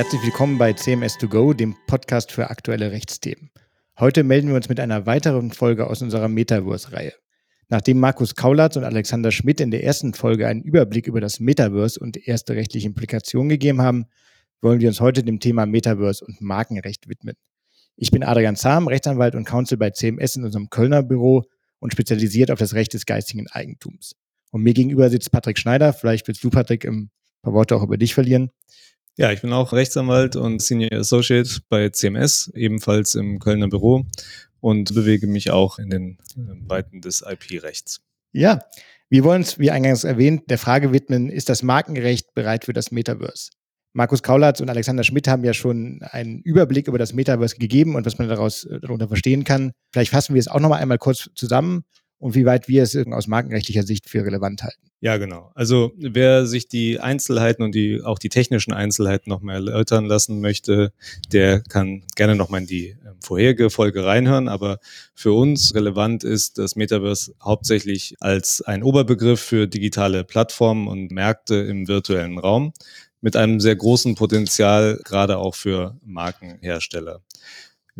Herzlich willkommen bei CMS2Go, dem Podcast für aktuelle Rechtsthemen. Heute melden wir uns mit einer weiteren Folge aus unserer Metaverse-Reihe. Nachdem Markus Kaulatz und Alexander Schmidt in der ersten Folge einen Überblick über das Metaverse und erste rechtliche Implikationen gegeben haben, wollen wir uns heute dem Thema Metaverse und Markenrecht widmen. Ich bin Adrian Zahm, Rechtsanwalt und Counsel bei CMS in unserem Kölner Büro und spezialisiert auf das Recht des geistigen Eigentums. Und mir gegenüber sitzt Patrick Schneider. Vielleicht willst du, Patrick, ein paar Worte auch über dich verlieren. Ja, ich bin auch Rechtsanwalt und Senior Associate bei CMS, ebenfalls im Kölner Büro und bewege mich auch in den äh, Weiten des IP-Rechts. Ja, wir wollen uns, wie eingangs erwähnt, der Frage widmen, ist das Markenrecht bereit für das Metaverse? Markus Kaulatz und Alexander Schmidt haben ja schon einen Überblick über das Metaverse gegeben und was man daraus äh, darunter verstehen kann. Vielleicht fassen wir es auch nochmal einmal kurz zusammen und wie weit wir es aus markenrechtlicher Sicht für relevant halten. Ja, genau. Also wer sich die Einzelheiten und die auch die technischen Einzelheiten nochmal erläutern lassen möchte, der kann gerne nochmal in die ähm, vorherige Folge reinhören. Aber für uns relevant ist das Metaverse hauptsächlich als ein Oberbegriff für digitale Plattformen und Märkte im virtuellen Raum mit einem sehr großen Potenzial, gerade auch für Markenhersteller.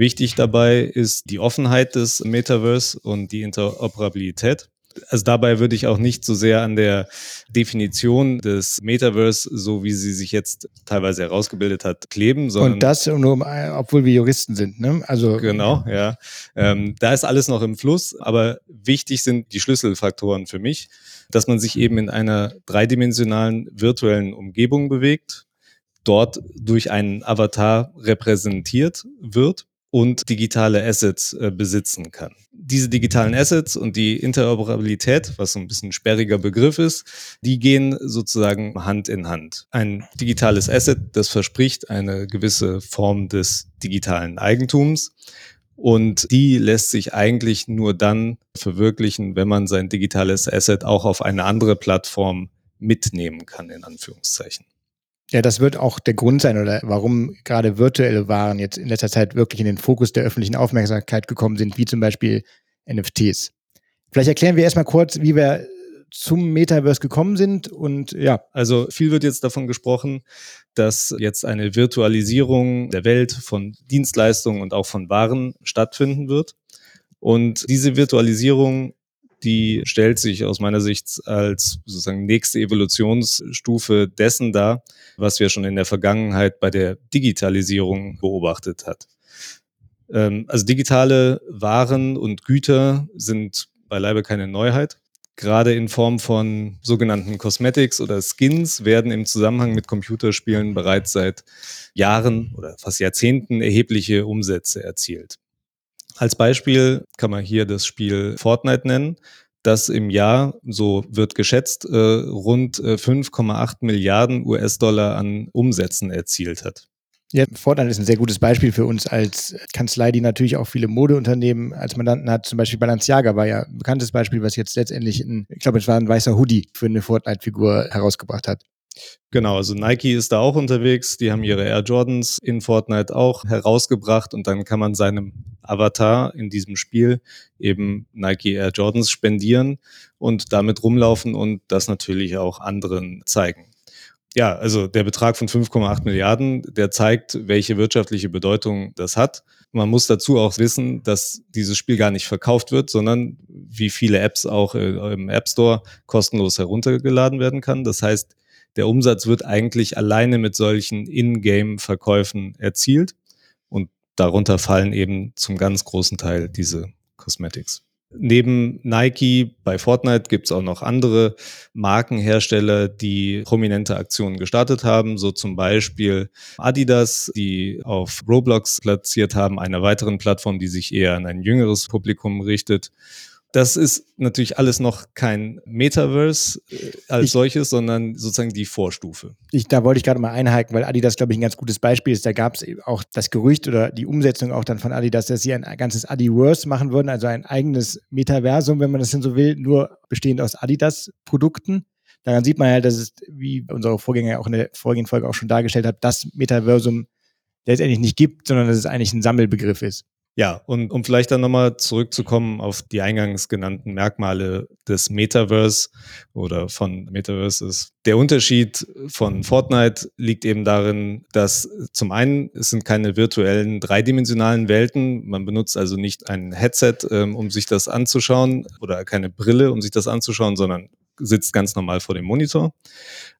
Wichtig dabei ist die Offenheit des Metaverse und die Interoperabilität. Also dabei würde ich auch nicht so sehr an der Definition des Metaverse, so wie sie sich jetzt teilweise herausgebildet hat, kleben, sondern. Und das nur, obwohl wir Juristen sind, ne? Also. Genau, ja. Ähm, da ist alles noch im Fluss, aber wichtig sind die Schlüsselfaktoren für mich, dass man sich eben in einer dreidimensionalen virtuellen Umgebung bewegt, dort durch einen Avatar repräsentiert wird und digitale Assets äh, besitzen kann. Diese digitalen Assets und die Interoperabilität, was ein bisschen ein sperriger Begriff ist, die gehen sozusagen Hand in Hand. Ein digitales Asset, das verspricht eine gewisse Form des digitalen Eigentums. Und die lässt sich eigentlich nur dann verwirklichen, wenn man sein digitales Asset auch auf eine andere Plattform mitnehmen kann, in Anführungszeichen. Ja, das wird auch der Grund sein, oder warum gerade virtuelle Waren jetzt in letzter Zeit wirklich in den Fokus der öffentlichen Aufmerksamkeit gekommen sind, wie zum Beispiel NFTs. Vielleicht erklären wir erstmal kurz, wie wir zum Metaverse gekommen sind und ja. Also viel wird jetzt davon gesprochen, dass jetzt eine Virtualisierung der Welt von Dienstleistungen und auch von Waren stattfinden wird. Und diese Virtualisierung die stellt sich aus meiner Sicht als sozusagen nächste Evolutionsstufe dessen dar, was wir schon in der Vergangenheit bei der Digitalisierung beobachtet hat. Ähm, also digitale Waren und Güter sind beileibe keine Neuheit. Gerade in Form von sogenannten Cosmetics oder Skins werden im Zusammenhang mit Computerspielen bereits seit Jahren oder fast Jahrzehnten erhebliche Umsätze erzielt. Als Beispiel kann man hier das Spiel Fortnite nennen, das im Jahr, so wird geschätzt, äh, rund äh, 5,8 Milliarden US-Dollar an Umsätzen erzielt hat. Ja, Fortnite ist ein sehr gutes Beispiel für uns als Kanzlei, die natürlich auch viele Modeunternehmen als Mandanten hat. Zum Beispiel Balenciaga war ja ein bekanntes Beispiel, was jetzt letztendlich, ein, ich glaube, es war ein weißer Hoodie für eine Fortnite-Figur herausgebracht hat. Genau, also Nike ist da auch unterwegs. Die haben ihre Air Jordans in Fortnite auch herausgebracht und dann kann man seinem Avatar in diesem Spiel eben Nike Air Jordans spendieren und damit rumlaufen und das natürlich auch anderen zeigen. Ja, also der Betrag von 5,8 Milliarden, der zeigt, welche wirtschaftliche Bedeutung das hat. Man muss dazu auch wissen, dass dieses Spiel gar nicht verkauft wird, sondern wie viele Apps auch äh, im App Store kostenlos heruntergeladen werden kann. Das heißt, der Umsatz wird eigentlich alleine mit solchen In-Game-Verkäufen erzielt darunter fallen eben zum ganz großen Teil diese Cosmetics. Neben Nike bei Fortnite gibt es auch noch andere Markenhersteller, die prominente Aktionen gestartet haben, so zum Beispiel Adidas, die auf Roblox platziert haben, einer weiteren Plattform, die sich eher an ein jüngeres Publikum richtet. Das ist natürlich alles noch kein Metaverse äh, als ich, solches, sondern sozusagen die Vorstufe. Ich, da wollte ich gerade mal einhaken, weil Adidas, glaube ich, ein ganz gutes Beispiel ist. Da gab es auch das Gerücht oder die Umsetzung auch dann von Adidas, dass sie ein ganzes Adiverse machen würden, also ein eigenes Metaversum, wenn man das denn so will, nur bestehend aus Adidas-Produkten. Daran sieht man ja, dass es, wie unsere Vorgänger auch in der vorigen Folge auch schon dargestellt hat, das Metaversum letztendlich nicht gibt, sondern dass es eigentlich ein Sammelbegriff ist. Ja, und um vielleicht dann nochmal zurückzukommen auf die eingangs genannten Merkmale des Metaverse oder von Metaverses. Der Unterschied von Fortnite liegt eben darin, dass zum einen es sind keine virtuellen dreidimensionalen Welten. Man benutzt also nicht ein Headset, ähm, um sich das anzuschauen oder keine Brille, um sich das anzuschauen, sondern sitzt ganz normal vor dem Monitor.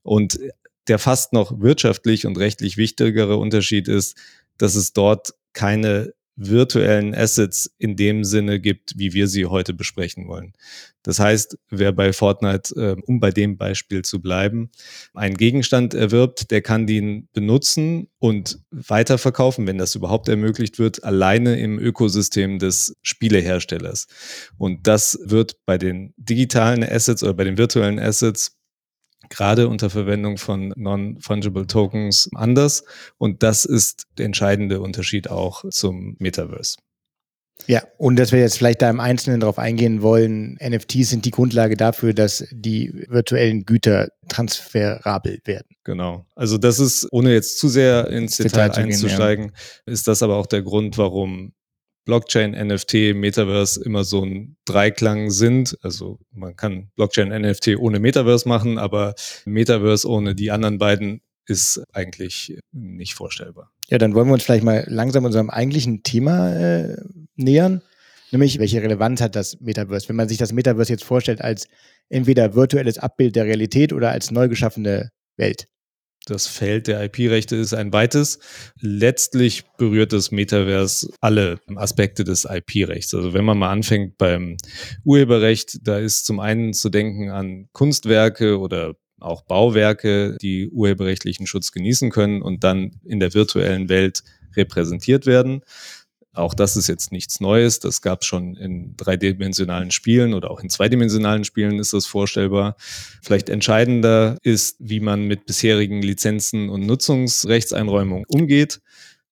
Und der fast noch wirtschaftlich und rechtlich wichtigere Unterschied ist, dass es dort keine virtuellen Assets in dem Sinne gibt, wie wir sie heute besprechen wollen. Das heißt, wer bei Fortnite, äh, um bei dem Beispiel zu bleiben, einen Gegenstand erwirbt, der kann den benutzen und weiterverkaufen, wenn das überhaupt ermöglicht wird, alleine im Ökosystem des Spieleherstellers. Und das wird bei den digitalen Assets oder bei den virtuellen Assets gerade unter Verwendung von Non-Fungible Tokens anders. Und das ist der entscheidende Unterschied auch zum Metaverse. Ja, und dass wir jetzt vielleicht da im Einzelnen darauf eingehen wollen, NFTs sind die Grundlage dafür, dass die virtuellen Güter transferabel werden. Genau. Also das ist, ohne jetzt zu sehr ins Detail, Detail einzusteigen, gehen, ja. ist das aber auch der Grund, warum Blockchain, NFT, Metaverse immer so ein Dreiklang sind. Also man kann Blockchain, NFT ohne Metaverse machen, aber Metaverse ohne die anderen beiden ist eigentlich nicht vorstellbar. Ja, dann wollen wir uns vielleicht mal langsam unserem eigentlichen Thema äh, nähern, nämlich welche Relevanz hat das Metaverse? Wenn man sich das Metaverse jetzt vorstellt als entweder virtuelles Abbild der Realität oder als neu geschaffene Welt das Feld der IP-Rechte ist ein weites. Letztlich berührt das Metaverse alle Aspekte des IP-Rechts. Also wenn man mal anfängt beim Urheberrecht, da ist zum einen zu denken an Kunstwerke oder auch Bauwerke, die urheberrechtlichen Schutz genießen können und dann in der virtuellen Welt repräsentiert werden. Auch das ist jetzt nichts Neues. Das gab es schon in dreidimensionalen Spielen oder auch in zweidimensionalen Spielen ist das vorstellbar. Vielleicht entscheidender ist, wie man mit bisherigen Lizenzen und Nutzungsrechtseinräumungen umgeht.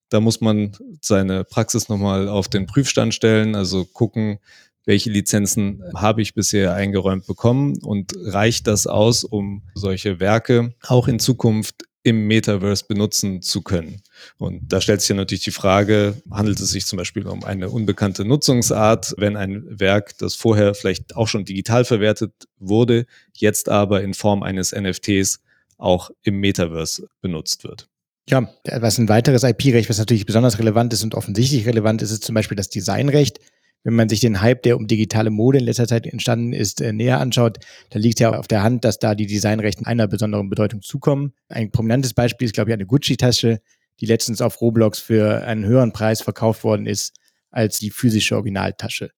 Da muss man seine Praxis nochmal auf den Prüfstand stellen, also gucken, welche Lizenzen habe ich bisher eingeräumt bekommen und reicht das aus, um solche Werke auch in Zukunft im Metaverse benutzen zu können. Und da stellt sich ja natürlich die Frage, handelt es sich zum Beispiel um eine unbekannte Nutzungsart, wenn ein Werk, das vorher vielleicht auch schon digital verwertet wurde, jetzt aber in Form eines NFTs auch im Metaverse benutzt wird. Ja, was ein weiteres IP-Recht, was natürlich besonders relevant ist und offensichtlich relevant ist, ist zum Beispiel das Designrecht wenn man sich den Hype, der um digitale Mode in letzter Zeit entstanden ist, äh, näher anschaut, da liegt ja auf der Hand, dass da die Designrechte einer besonderen Bedeutung zukommen. Ein prominentes Beispiel ist, glaube ich, eine Gucci-Tasche, die letztens auf Roblox für einen höheren Preis verkauft worden ist als die physische Originaltasche.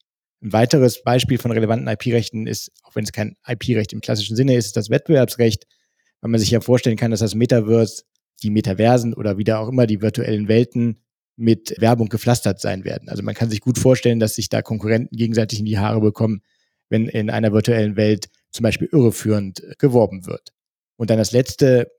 Ein weiteres Beispiel von relevanten IP-Rechten ist, auch wenn es kein IP-Recht im klassischen Sinne ist, ist das Wettbewerbsrecht, weil man sich ja vorstellen kann, dass das Metaverse, die Metaversen oder wieder auch immer die virtuellen Welten mit Werbung gepflastert sein werden. Also man kann sich gut vorstellen, dass sich da Konkurrenten gegenseitig in die Haare bekommen, wenn in einer virtuellen Welt zum Beispiel irreführend geworben wird. Und dann das letzte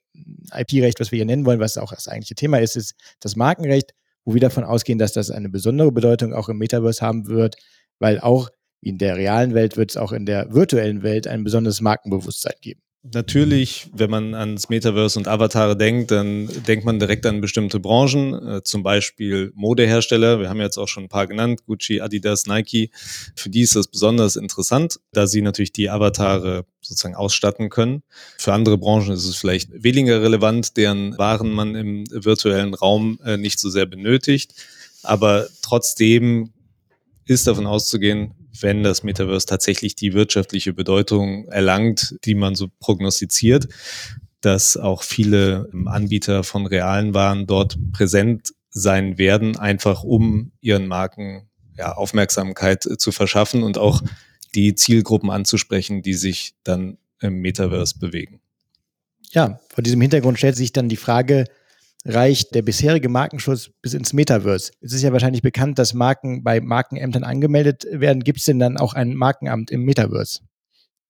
IP-Recht, was wir hier nennen wollen, was auch das eigentliche Thema ist, ist das Markenrecht, wo wir davon ausgehen, dass das eine besondere Bedeutung auch im Metaverse haben wird, weil auch in der realen Welt wird es auch in der virtuellen Welt ein besonderes Markenbewusstsein geben. Natürlich, wenn man ans Metaverse und Avatare denkt, dann denkt man direkt an bestimmte Branchen, äh, zum Beispiel Modehersteller. Wir haben jetzt auch schon ein paar genannt, Gucci, Adidas, Nike. Für die ist das besonders interessant, da sie natürlich die Avatare sozusagen ausstatten können. Für andere Branchen ist es vielleicht weniger relevant, deren Waren man im virtuellen Raum äh, nicht so sehr benötigt. Aber trotzdem ist davon auszugehen, wenn das Metaverse tatsächlich die wirtschaftliche Bedeutung erlangt, die man so prognostiziert, dass auch viele ähm, Anbieter von realen Waren dort präsent sein werden, einfach um ihren Marken ja, Aufmerksamkeit äh, zu verschaffen und auch die Zielgruppen anzusprechen, die sich dann im Metaverse bewegen. Ja, vor diesem Hintergrund stellt sich dann die Frage, reicht der bisherige Markenschutz bis ins Metaverse. Es ist ja wahrscheinlich bekannt, dass Marken bei Markenämtern angemeldet werden. Gibt es denn dann auch ein Markenamt im Metaverse?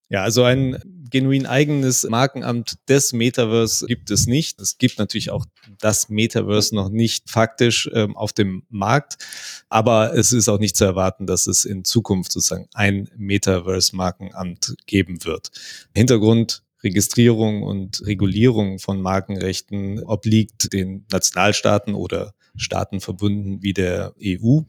Ja, also ein genuin eigenes Markenamt des Metaverse gibt es nicht. Es gibt natürlich auch das Metaverse noch nicht faktisch ähm, auf dem Markt, aber es ist auch nicht zu erwarten, dass es in Zukunft sozusagen ein Metaverse-Markenamt geben wird. Hintergrund Registrierung und Regulierung von Markenrechten obliegt den Nationalstaaten oder Staaten verbunden wie der EU,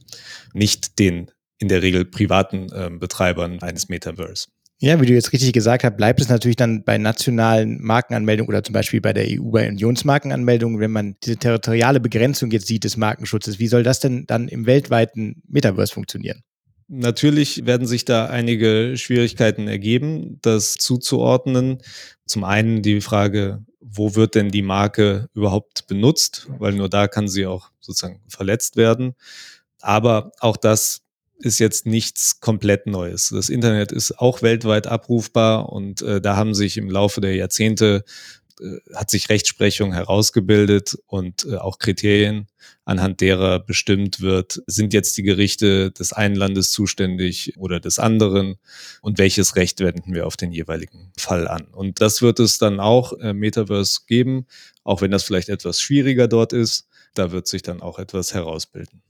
nicht den in der Regel privaten äh, Betreibern eines Metaverse. Ja, wie du jetzt richtig gesagt hast, bleibt es natürlich dann bei nationalen Markenanmeldungen oder zum Beispiel bei der EU bei Unionsmarkenanmeldungen, wenn man diese territoriale Begrenzung jetzt sieht des Markenschutzes. Wie soll das denn dann im weltweiten Metaverse funktionieren? Natürlich werden sich da einige Schwierigkeiten ergeben, das zuzuordnen. Zum einen die Frage, wo wird denn die Marke überhaupt benutzt? Weil nur da kann sie auch sozusagen verletzt werden. Aber auch das ist jetzt nichts komplett Neues. Das Internet ist auch weltweit abrufbar und äh, da haben sich im Laufe der Jahrzehnte hat sich Rechtsprechung herausgebildet und äh, auch Kriterien, anhand derer bestimmt wird, sind jetzt die Gerichte des einen Landes zuständig oder des anderen und welches Recht wenden wir auf den jeweiligen Fall an. Und das wird es dann auch äh, Metaverse geben, auch wenn das vielleicht etwas schwieriger dort ist. Da wird sich dann auch etwas herausbilden.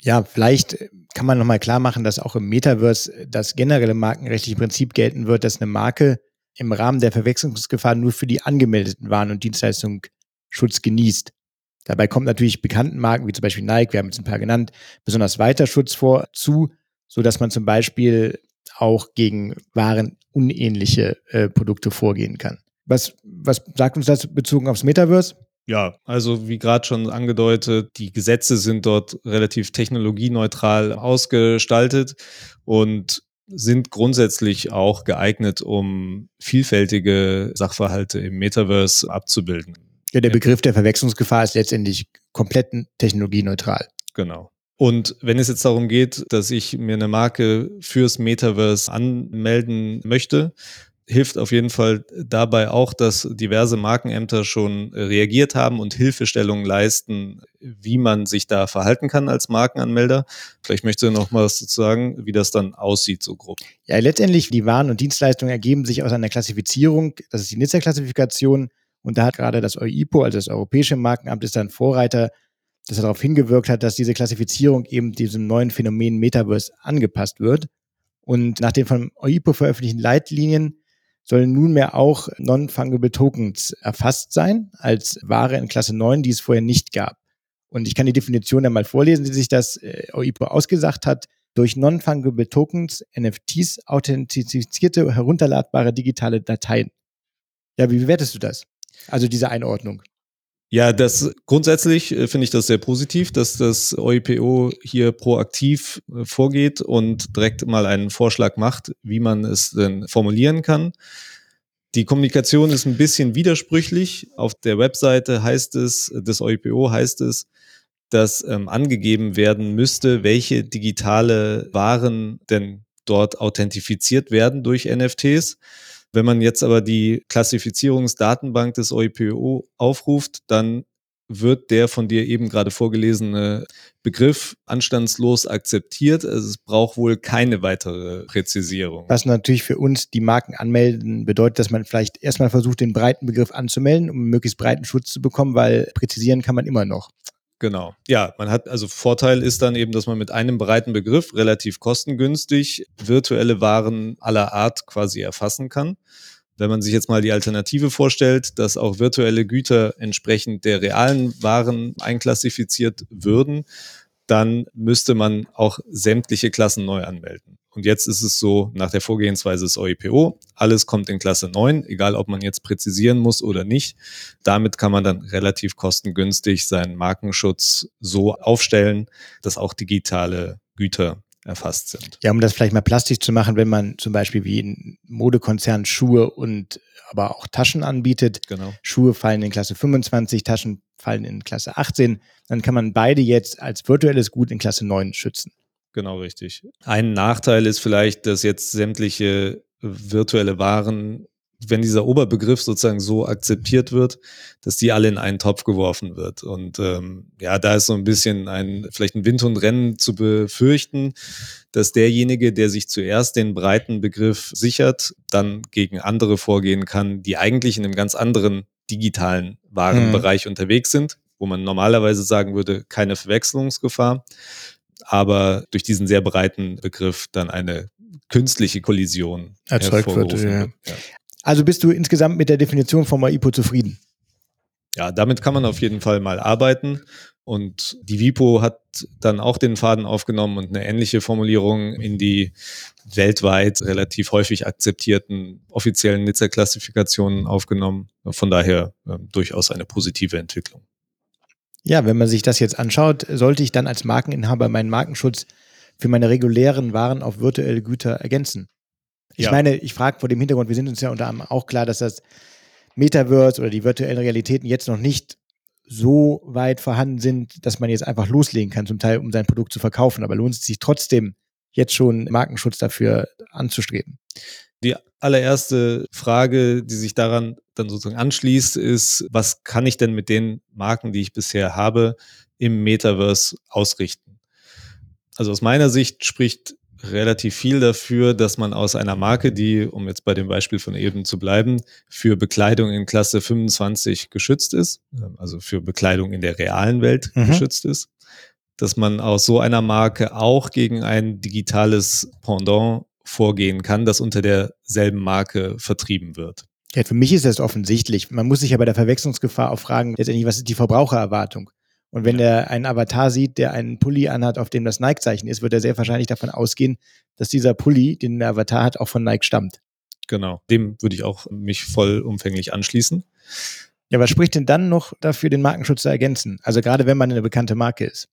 Ja, vielleicht kann man nochmal klar machen, dass auch im Metaverse das generelle markenrechtliche Prinzip gelten wird, dass eine Marke im Rahmen der Verwechslungsgefahr nur für die angemeldeten Waren und Dienstleistungen Schutz genießt. Dabei kommt natürlich bekannten Marken wie zum Beispiel Nike, wir haben jetzt ein paar genannt, besonders weiter Schutz vor zu, so dass man zum Beispiel auch gegen Waren unähnliche äh, Produkte vorgehen kann. Was, was sagt uns das bezogen aufs Metaverse? Ja, also wie gerade schon angedeutet, die Gesetze sind dort relativ technologieneutral ausgestaltet und sind grundsätzlich auch geeignet, um vielfältige Sachverhalte im Metaverse abzubilden. Ja, der Begriff der Verwechslungsgefahr ist letztendlich komplett technologieneutral. Genau. Und wenn es jetzt darum geht, dass ich mir eine Marke fürs Metaverse anmelden möchte, hilft auf jeden Fall dabei auch, dass diverse Markenämter schon reagiert haben und Hilfestellungen leisten, wie man sich da verhalten kann als Markenanmelder. Vielleicht möchte du noch mal was dazu sagen, wie das dann aussieht, so grob. Ja, letztendlich, die Waren und Dienstleistungen ergeben sich aus einer Klassifizierung, das ist die Nizza-Klassifikation. Und da hat gerade das EUIPO, also das Europäische Markenamt, ist dann Vorreiter, das darauf hingewirkt hat, dass diese Klassifizierung eben diesem neuen Phänomen Metaverse angepasst wird. Und nach den von EUIPO veröffentlichten Leitlinien sollen nunmehr auch Non-Fungible Tokens erfasst sein als Ware in Klasse 9, die es vorher nicht gab. Und ich kann die Definition einmal vorlesen, die sich das äh, OIPO ausgesagt hat. Durch Non-Fungible Tokens, NFTs, authentifizierte, herunterladbare digitale Dateien. Ja, wie bewertest du das? Also diese Einordnung. Ja, das grundsätzlich äh, finde ich das sehr positiv, dass das OIPO hier proaktiv äh, vorgeht und direkt mal einen Vorschlag macht, wie man es denn formulieren kann. Die Kommunikation ist ein bisschen widersprüchlich. Auf der Webseite heißt es, des OIPO heißt es, dass ähm, angegeben werden müsste, welche digitale Waren denn dort authentifiziert werden durch NFTs. Wenn man jetzt aber die Klassifizierungsdatenbank des OIPO aufruft, dann wird der von dir eben gerade vorgelesene Begriff anstandslos akzeptiert. Also es braucht wohl keine weitere Präzisierung. Was natürlich für uns die Marken anmelden bedeutet, dass man vielleicht erstmal versucht, den breiten Begriff anzumelden, um möglichst breiten Schutz zu bekommen, weil präzisieren kann man immer noch. Genau. Ja, man hat also Vorteil ist dann eben, dass man mit einem breiten Begriff relativ kostengünstig virtuelle Waren aller Art quasi erfassen kann. Wenn man sich jetzt mal die Alternative vorstellt, dass auch virtuelle Güter entsprechend der realen Waren einklassifiziert würden, dann müsste man auch sämtliche Klassen neu anmelden. Und jetzt ist es so, nach der Vorgehensweise des OEPO, alles kommt in Klasse 9, egal ob man jetzt präzisieren muss oder nicht. Damit kann man dann relativ kostengünstig seinen Markenschutz so aufstellen, dass auch digitale Güter erfasst sind. Ja, um das vielleicht mal plastisch zu machen, wenn man zum Beispiel wie ein Modekonzern Schuhe und aber auch Taschen anbietet. Genau. Schuhe fallen in Klasse 25, Taschen fallen in Klasse 18, dann kann man beide jetzt als virtuelles Gut in Klasse 9 schützen. Genau richtig. Ein Nachteil ist vielleicht, dass jetzt sämtliche virtuelle Waren, wenn dieser Oberbegriff sozusagen so akzeptiert wird, dass die alle in einen Topf geworfen wird. Und ähm, ja, da ist so ein bisschen ein vielleicht ein Wind und Rennen zu befürchten, dass derjenige, der sich zuerst den breiten Begriff sichert, dann gegen andere vorgehen kann, die eigentlich in einem ganz anderen digitalen Warenbereich hm. unterwegs sind, wo man normalerweise sagen würde, keine Verwechslungsgefahr aber durch diesen sehr breiten Begriff dann eine künstliche Kollision erzeugt wird. Ja. Ja. Also bist du insgesamt mit der Definition von MAIPO zufrieden? Ja, damit kann man auf jeden Fall mal arbeiten. Und die WIPO hat dann auch den Faden aufgenommen und eine ähnliche Formulierung in die weltweit relativ häufig akzeptierten offiziellen Nizza-Klassifikationen aufgenommen. Von daher äh, durchaus eine positive Entwicklung. Ja, wenn man sich das jetzt anschaut, sollte ich dann als Markeninhaber meinen Markenschutz für meine regulären Waren auf virtuelle Güter ergänzen. Ich ja. meine, ich frage vor dem Hintergrund, wir sind uns ja unter anderem auch klar, dass das Metaverse oder die virtuellen Realitäten jetzt noch nicht so weit vorhanden sind, dass man jetzt einfach loslegen kann, zum Teil, um sein Produkt zu verkaufen. Aber lohnt es sich trotzdem, jetzt schon Markenschutz dafür anzustreben? Die allererste Frage, die sich daran dann sozusagen anschließt, ist, was kann ich denn mit den Marken, die ich bisher habe, im Metaverse ausrichten? Also aus meiner Sicht spricht relativ viel dafür, dass man aus einer Marke, die, um jetzt bei dem Beispiel von eben zu bleiben, für Bekleidung in Klasse 25 geschützt ist, also für Bekleidung in der realen Welt mhm. geschützt ist, dass man aus so einer Marke auch gegen ein digitales Pendant vorgehen kann, das unter derselben Marke vertrieben wird. Ja, für mich ist das offensichtlich. Man muss sich ja bei der Verwechslungsgefahr auch fragen, letztendlich, was ist die Verbrauchererwartung? Und wenn er einen Avatar sieht, der einen Pulli anhat, auf dem das Nike-Zeichen ist, wird er sehr wahrscheinlich davon ausgehen, dass dieser Pulli, den der Avatar hat, auch von Nike stammt. Genau, dem würde ich auch mich vollumfänglich anschließen. Ja, was spricht denn dann noch dafür, den Markenschutz zu ergänzen? Also gerade wenn man eine bekannte Marke ist.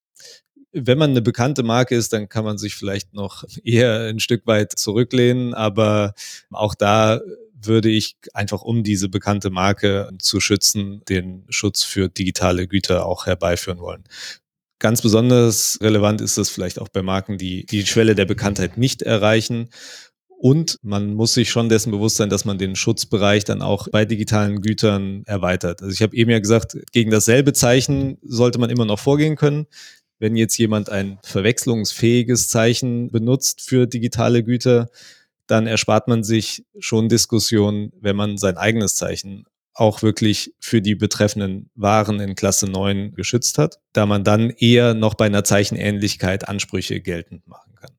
Wenn man eine bekannte Marke ist, dann kann man sich vielleicht noch eher ein Stück weit zurücklehnen, aber auch da würde ich einfach, um diese bekannte Marke zu schützen, den Schutz für digitale Güter auch herbeiführen wollen. Ganz besonders relevant ist das vielleicht auch bei Marken, die die Schwelle der Bekanntheit nicht erreichen. Und man muss sich schon dessen bewusst sein, dass man den Schutzbereich dann auch bei digitalen Gütern erweitert. Also ich habe eben ja gesagt, gegen dasselbe Zeichen sollte man immer noch vorgehen können. Wenn jetzt jemand ein verwechslungsfähiges Zeichen benutzt für digitale Güter, dann erspart man sich schon Diskussionen, wenn man sein eigenes Zeichen auch wirklich für die betreffenden Waren in Klasse 9 geschützt hat, da man dann eher noch bei einer Zeichenähnlichkeit Ansprüche geltend machen kann.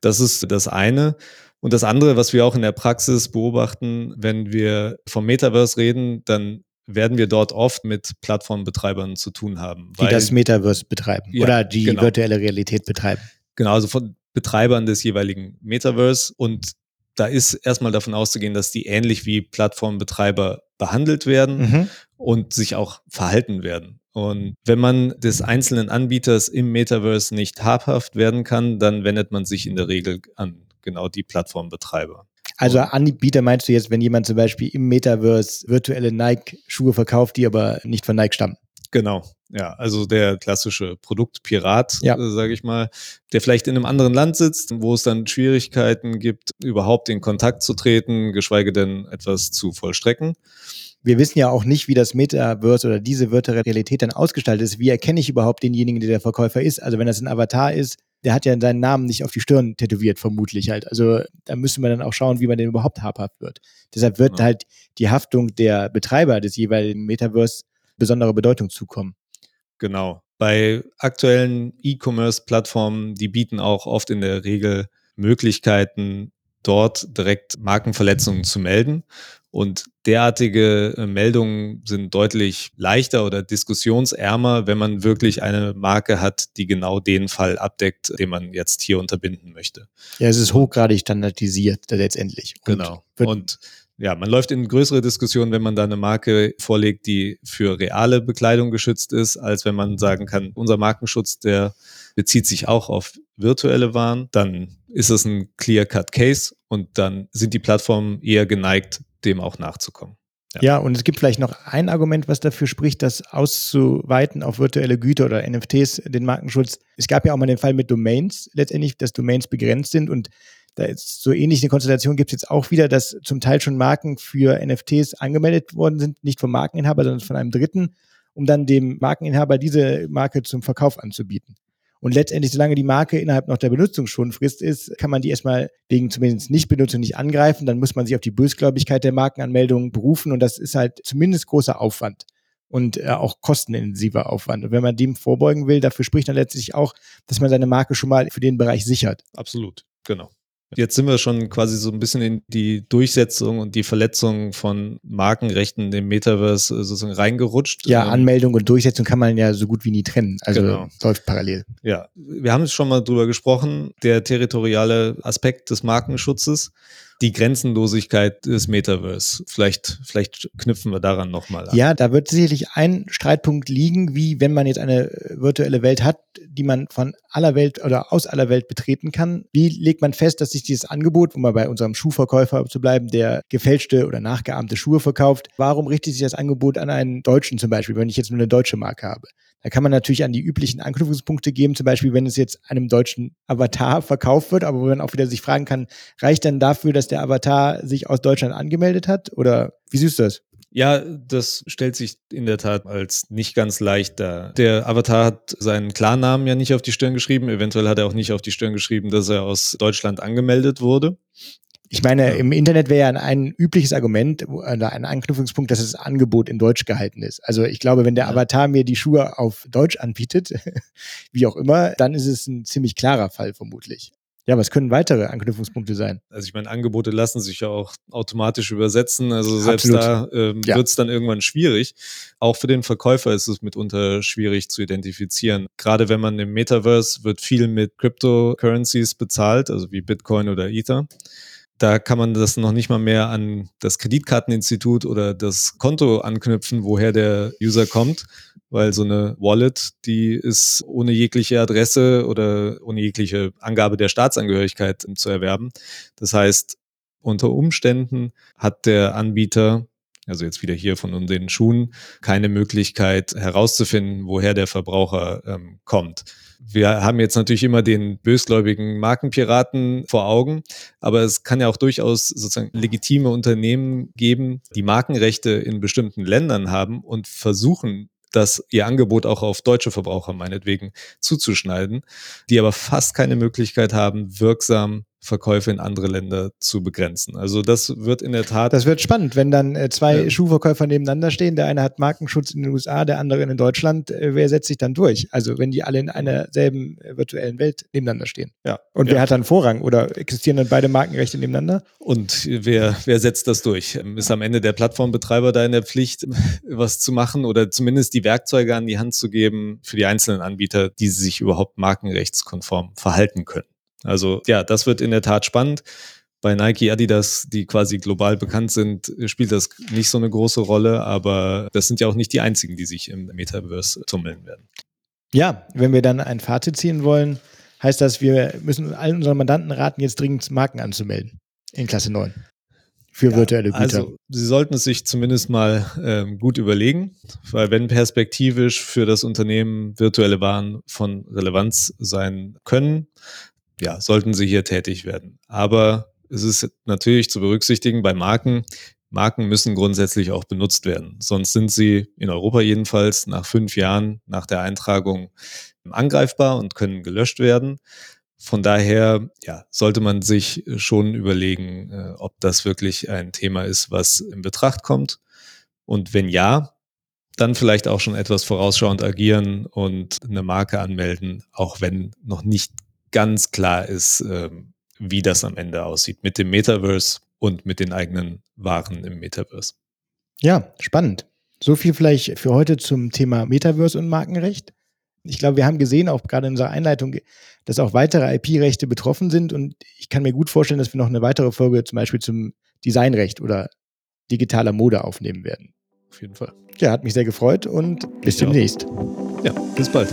Das ist das eine. Und das andere, was wir auch in der Praxis beobachten, wenn wir vom Metaverse reden, dann werden wir dort oft mit Plattformbetreibern zu tun haben. Die das Metaverse betreiben ja, oder die genau. virtuelle Realität betreiben. Genau, also von Betreibern des jeweiligen Metaverse. Und da ist erstmal davon auszugehen, dass die ähnlich wie Plattformbetreiber behandelt werden mhm. und sich auch verhalten werden. Und wenn man des einzelnen Anbieters im Metaverse nicht habhaft werden kann, dann wendet man sich in der Regel an genau die Plattformbetreiber. Also Anbieter meinst du jetzt, wenn jemand zum Beispiel im Metaverse virtuelle Nike-Schuhe verkauft, die aber nicht von Nike stammen? Genau, ja, also der klassische Produktpirat, ja. äh, sage ich mal, der vielleicht in einem anderen Land sitzt, wo es dann Schwierigkeiten gibt, überhaupt in Kontakt zu treten, geschweige denn etwas zu vollstrecken. Wir wissen ja auch nicht, wie das Metaverse oder diese virtuelle Realität dann ausgestaltet ist. Wie erkenne ich überhaupt denjenigen, der der Verkäufer ist? Also wenn das ein Avatar ist, der hat ja seinen Namen nicht auf die Stirn tätowiert, vermutlich halt. Also da müssen wir dann auch schauen, wie man den überhaupt habhaft wird. Deshalb wird ja. halt die Haftung der Betreiber des jeweiligen Metaverse besondere Bedeutung zukommen. Genau. Bei aktuellen E-Commerce-Plattformen, die bieten auch oft in der Regel Möglichkeiten, dort direkt Markenverletzungen zu melden. Und derartige äh, Meldungen sind deutlich leichter oder diskussionsärmer, wenn man wirklich eine Marke hat, die genau den Fall abdeckt, den man jetzt hier unterbinden möchte. Ja, es ist hochgradig standardisiert letztendlich. Und genau. Und ja, man läuft in größere Diskussionen, wenn man da eine Marke vorlegt, die für reale Bekleidung geschützt ist, als wenn man sagen kann, unser Markenschutz, der bezieht sich auch auf virtuelle Waren. Dann ist es ein Clear-Cut-Case und dann sind die Plattformen eher geneigt, dem auch nachzukommen. Ja. ja. und es gibt vielleicht noch ein Argument, was dafür spricht, das auszuweiten auf virtuelle Güter oder NFTs, den Markenschutz. Es gab ja auch mal den Fall mit Domains, letztendlich, dass Domains begrenzt sind und da ist so ähnlich eine Konstellation gibt es jetzt auch wieder, dass zum Teil schon Marken für NFTs angemeldet worden sind, nicht vom Markeninhaber, sondern von einem Dritten, um dann dem Markeninhaber diese Marke zum Verkauf anzubieten. Und letztendlich, solange die Marke innerhalb noch der Benutzungsschonfrist ist, kann man die erstmal wegen zumindest Nichtbenutzung nicht angreifen. Dann muss man sich auf die Bösgläubigkeit der Markenanmeldung berufen und das ist halt zumindest großer Aufwand und äh, auch kostenintensiver Aufwand. Und wenn man dem vorbeugen will, dafür spricht dann letztlich auch, dass man seine Marke schon mal für den Bereich sichert. Absolut, genau. Jetzt sind wir schon quasi so ein bisschen in die Durchsetzung und die Verletzung von Markenrechten im Metaverse äh, sozusagen reingerutscht. Ja, ähm, Anmeldung und Durchsetzung kann man ja so gut wie nie trennen. Also genau. läuft parallel. Ja, wir haben es schon mal drüber gesprochen, der territoriale Aspekt des Markenschutzes die Grenzenlosigkeit des Metaverse. Vielleicht, vielleicht knüpfen wir daran nochmal an. Ja, da wird sicherlich ein Streitpunkt liegen, wie wenn man jetzt eine virtuelle Welt hat, die man von aller Welt oder aus aller Welt betreten kann. Wie legt man fest, dass sich dieses Angebot, um mal bei unserem Schuhverkäufer zu bleiben, der gefälschte oder nachgeahmte Schuhe verkauft, warum richtet sich das Angebot an einen Deutschen zum Beispiel, wenn ich jetzt nur eine deutsche Marke habe? Da kann man natürlich an die üblichen Anknüpfungspunkte geben, zum Beispiel, wenn es jetzt einem deutschen Avatar verkauft wird, aber wo man auch wieder sich fragen kann, reicht dann dafür, dass der Avatar sich aus Deutschland angemeldet hat? Oder wie du das? Ja, das stellt sich in der Tat als nicht ganz leicht dar. Der Avatar hat seinen Klarnamen ja nicht auf die Stirn geschrieben. Eventuell hat er auch nicht auf die Stirn geschrieben, dass er aus Deutschland angemeldet wurde. Ich meine, im Internet wäre ja ein übliches Argument oder ein Anknüpfungspunkt, dass das Angebot in Deutsch gehalten ist. Also ich glaube, wenn der Avatar mir die Schuhe auf Deutsch anbietet, wie auch immer, dann ist es ein ziemlich klarer Fall vermutlich. Ja, was können weitere Anknüpfungspunkte sein? Also ich meine, Angebote lassen sich ja auch automatisch übersetzen. Also selbst Absolut. da ähm, ja. wird es dann irgendwann schwierig. Auch für den Verkäufer ist es mitunter schwierig zu identifizieren. Gerade wenn man im Metaverse wird viel mit Cryptocurrencies bezahlt, also wie Bitcoin oder Ether da kann man das noch nicht mal mehr an das Kreditkarteninstitut oder das Konto anknüpfen, woher der User kommt, weil so eine Wallet, die ist ohne jegliche Adresse oder ohne jegliche Angabe der Staatsangehörigkeit zu erwerben. Das heißt, unter Umständen hat der Anbieter also jetzt wieder hier von den Schuhen, keine Möglichkeit herauszufinden, woher der Verbraucher ähm, kommt. Wir haben jetzt natürlich immer den bösgläubigen Markenpiraten vor Augen, aber es kann ja auch durchaus sozusagen legitime Unternehmen geben, die Markenrechte in bestimmten Ländern haben und versuchen, das ihr Angebot auch auf deutsche Verbraucher meinetwegen zuzuschneiden, die aber fast keine Möglichkeit haben, wirksam Verkäufe in andere Länder zu begrenzen. Also das wird in der Tat. Das wird spannend, wenn dann äh, zwei ja. Schuhverkäufer nebeneinander stehen. Der eine hat Markenschutz in den USA, der andere in Deutschland. Äh, wer setzt sich dann durch? Also wenn die alle in einer selben äh, virtuellen Welt nebeneinander stehen. Ja. Und wer ja. hat dann Vorrang? Oder existieren dann beide Markenrechte nebeneinander? Und wer, wer setzt das durch? Ähm, ist am Ende der Plattformbetreiber da in der Pflicht, was zu machen oder zumindest die Werkzeuge an die Hand zu geben für die einzelnen Anbieter, die sich überhaupt markenrechtskonform verhalten können? Also ja, das wird in der Tat spannend. Bei Nike, Adidas, die quasi global bekannt sind, spielt das nicht so eine große Rolle, aber das sind ja auch nicht die einzigen, die sich im Metaverse tummeln werden. Ja, wenn wir dann ein Fazit ziehen wollen, heißt das, wir müssen allen unseren Mandanten raten, jetzt dringend Marken anzumelden in Klasse 9 für ja, virtuelle Güter. Also Sie sollten es sich zumindest mal ähm, gut überlegen, weil wenn perspektivisch für das Unternehmen virtuelle Waren von Relevanz sein können, ja, sollten sie hier tätig werden. Aber es ist natürlich zu berücksichtigen bei Marken, Marken müssen grundsätzlich auch benutzt werden. Sonst sind sie in Europa jedenfalls nach fünf Jahren nach der Eintragung angreifbar und können gelöscht werden. Von daher ja, sollte man sich schon überlegen, äh, ob das wirklich ein Thema ist, was in Betracht kommt. Und wenn ja, dann vielleicht auch schon etwas vorausschauend agieren und eine Marke anmelden, auch wenn noch nicht ganz klar ist, ähm, wie das am Ende aussieht mit dem Metaverse und mit den eigenen Waren im Metaverse. Ja, spannend. So viel vielleicht für heute zum Thema Metaverse und Markenrecht. Ich glaube, wir haben gesehen, auch gerade in unserer Einleitung, dass auch weitere IP-Rechte betroffen sind. Und ich kann mir gut vorstellen, dass wir noch eine weitere Folge zum Beispiel zum Designrecht oder digitaler Mode aufnehmen werden. Auf jeden Fall. Ja, hat mich sehr gefreut und bis ich demnächst. Auch. Ja, bis bald.